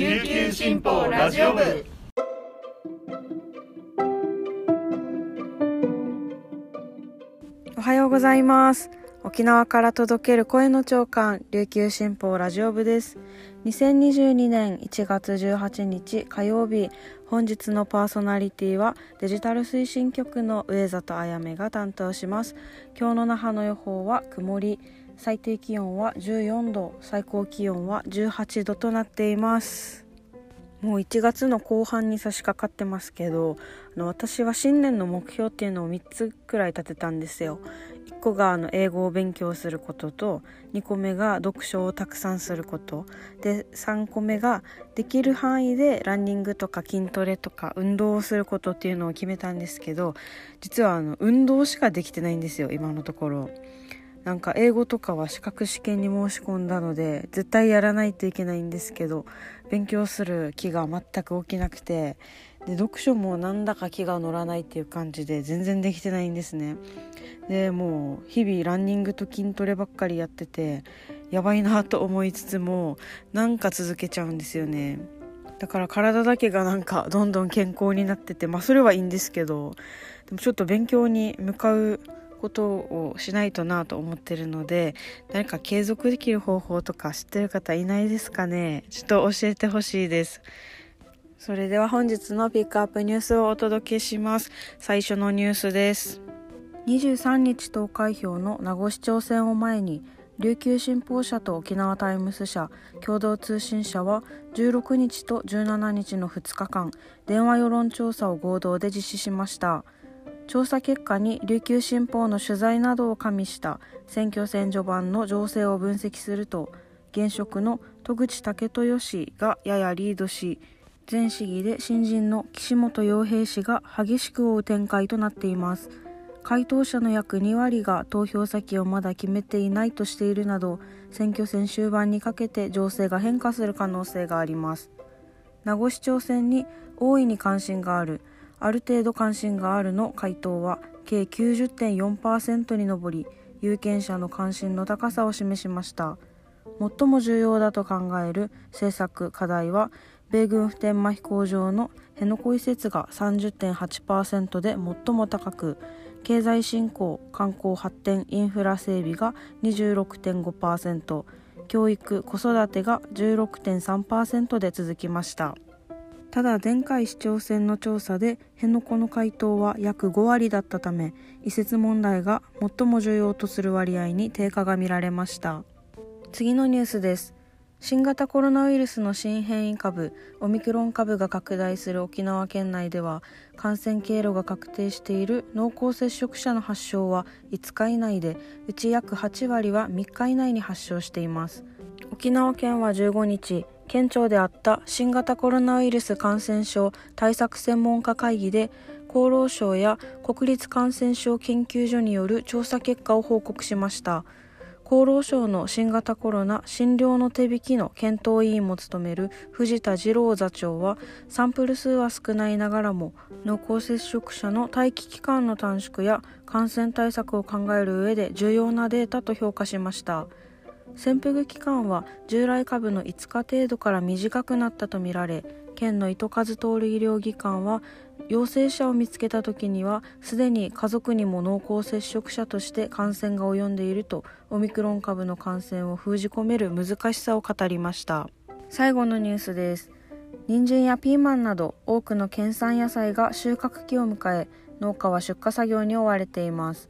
琉球新報ラジオ部。おはようございます。沖縄から届ける声の長官琉球新報ラジオ部です。2022年1月18日火曜日本日のパーソナリティはデジタル推進局の上里あやめが担当します。今日の那覇の予報は曇り。最低気温は14度最高気温は18度となっています。もう1月の後半に差し掛かってますけどあの私は新年の目標っていうのを3つくらい立てたんですよ。1個があの英語を勉強することと2個目が読書をたくさんすること。で3個目ができる範囲でランニングとか筋トレとか運動をすることっていうのを決めたんですけど実はあの運動しかできてないんですよ今のところ。なんか英語とかは資格試験に申し込んだので絶対やらないといけないんですけど勉強する気が全く起きなくてで読書もなんだか気が乗らないっていう感じで全然できてないんですね。でもう日々ランニングと筋トレばっかりやっててやばいなと思いつつもなんか続けちゃうんですよね。だから体だけがなんかどんどん健康になっててまあそれはいいんですけどでもちょっと勉強に向かうことをしないとなと思ってるので誰か継続できる方法とか知ってる方いないですかね？ちょっと教えてほしいです。それでは本日のピックアップニュースをお届けします。最初のニュースです。23日投開票の名護市長選を前に琉球新報社と沖縄タイムス社共同通信社は16日と17日の2日間電話世論調査を合同で実施しました。調査結果に琉球新報の取材などを加味した選挙戦序盤の情勢を分析すると現職の戸口武豊氏がややリードし前市議で新人の岸本洋平氏が激しく追う展開となっています。回答者の約2割が投票先をまだ決めていないとしているなど選挙戦終盤にかけて情勢が変化する可能性があります。名護市長選に大いに関心があるある程度関心があるの回答は計90.4%に上り有権者の関心の高さを示しました。最も重要だと考える政策課題は米軍普天間飛行場の辺野古移設が30.8%で最も高く経済振興観光発展インフラ整備が26.5%教育子育てが16.3%で続きました。ただ前回市長選の調査で辺野古の回答は約5割だったため移設問題が最も重要とする割合に低下が見られました。次のニュースです。新型コロナウイルスの新変異株オミクロン株が拡大する沖縄県内では感染経路が確定している濃厚接触者の発症は5日以内でうち約8割は3日以内に発症しています。沖縄県は15日県庁であった新型コロナウイルス感染症対策専門家会議で厚労省や国立感染症研究所による調査結果を報告しました厚労省の新型コロナ診療の手引きの検討委員も務める藤田次郎座長はサンプル数は少ないながらも濃厚接触者の待機期間の短縮や感染対策を考える上で重要なデータと評価しました。潜伏期間は従来株の5日程度から短くなったとみられ県の糸数通る医療機関は陽性者を見つけた時にはすでに家族にも濃厚接触者として感染が及んでいるとオミクロン株の感染を封じ込める難しさを語りました。最後のニュースです。人参やピーマンなど多くの県産野菜が収穫期を迎え農家は出荷作業に追われています。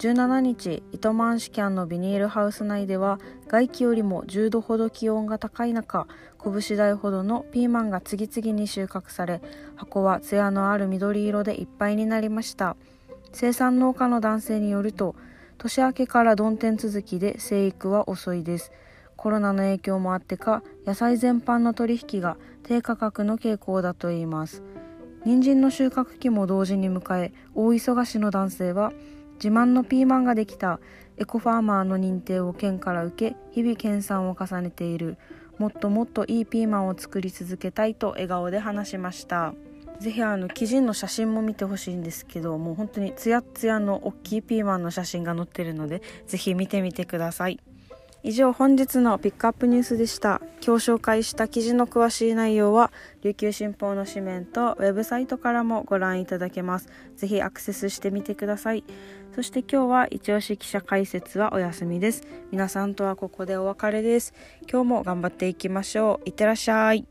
17日糸満市キャンのビニールハウス内では外気よりも10度ほど気温が高い中拳大ほどのピーマンが次々に収穫され箱は艶のある緑色でいっぱいになりました。生産農家の男性によると年明けから曇天続きで生育は遅いです。コロナの影響もあってか野菜全般の取引が低価格の傾向だといいます。人参の収穫期も同時に迎え大忙しの男性は自慢のピーマンができた。エコファーマーの認定を県から受け日々研鑽を重ねている。もっともっといいピーマンを作り続けたいと笑顔で話しました。ぜひあの記事の写真も見てほしいんですけどもう本当にツヤツヤの大きいピーマンの写真が載ってるのでぜひ見てみてください。以上本日のピックアップニュースでした。今日紹介した記事の詳しい内容は琉球新報の紙面とウェブサイトからもご覧いただけます。ぜひアクセスしてみてください。そして今日は一押し記者解説はお休みです。皆さんとはここでお別れです。今日も頑張っていきましょう。いってらっしゃい。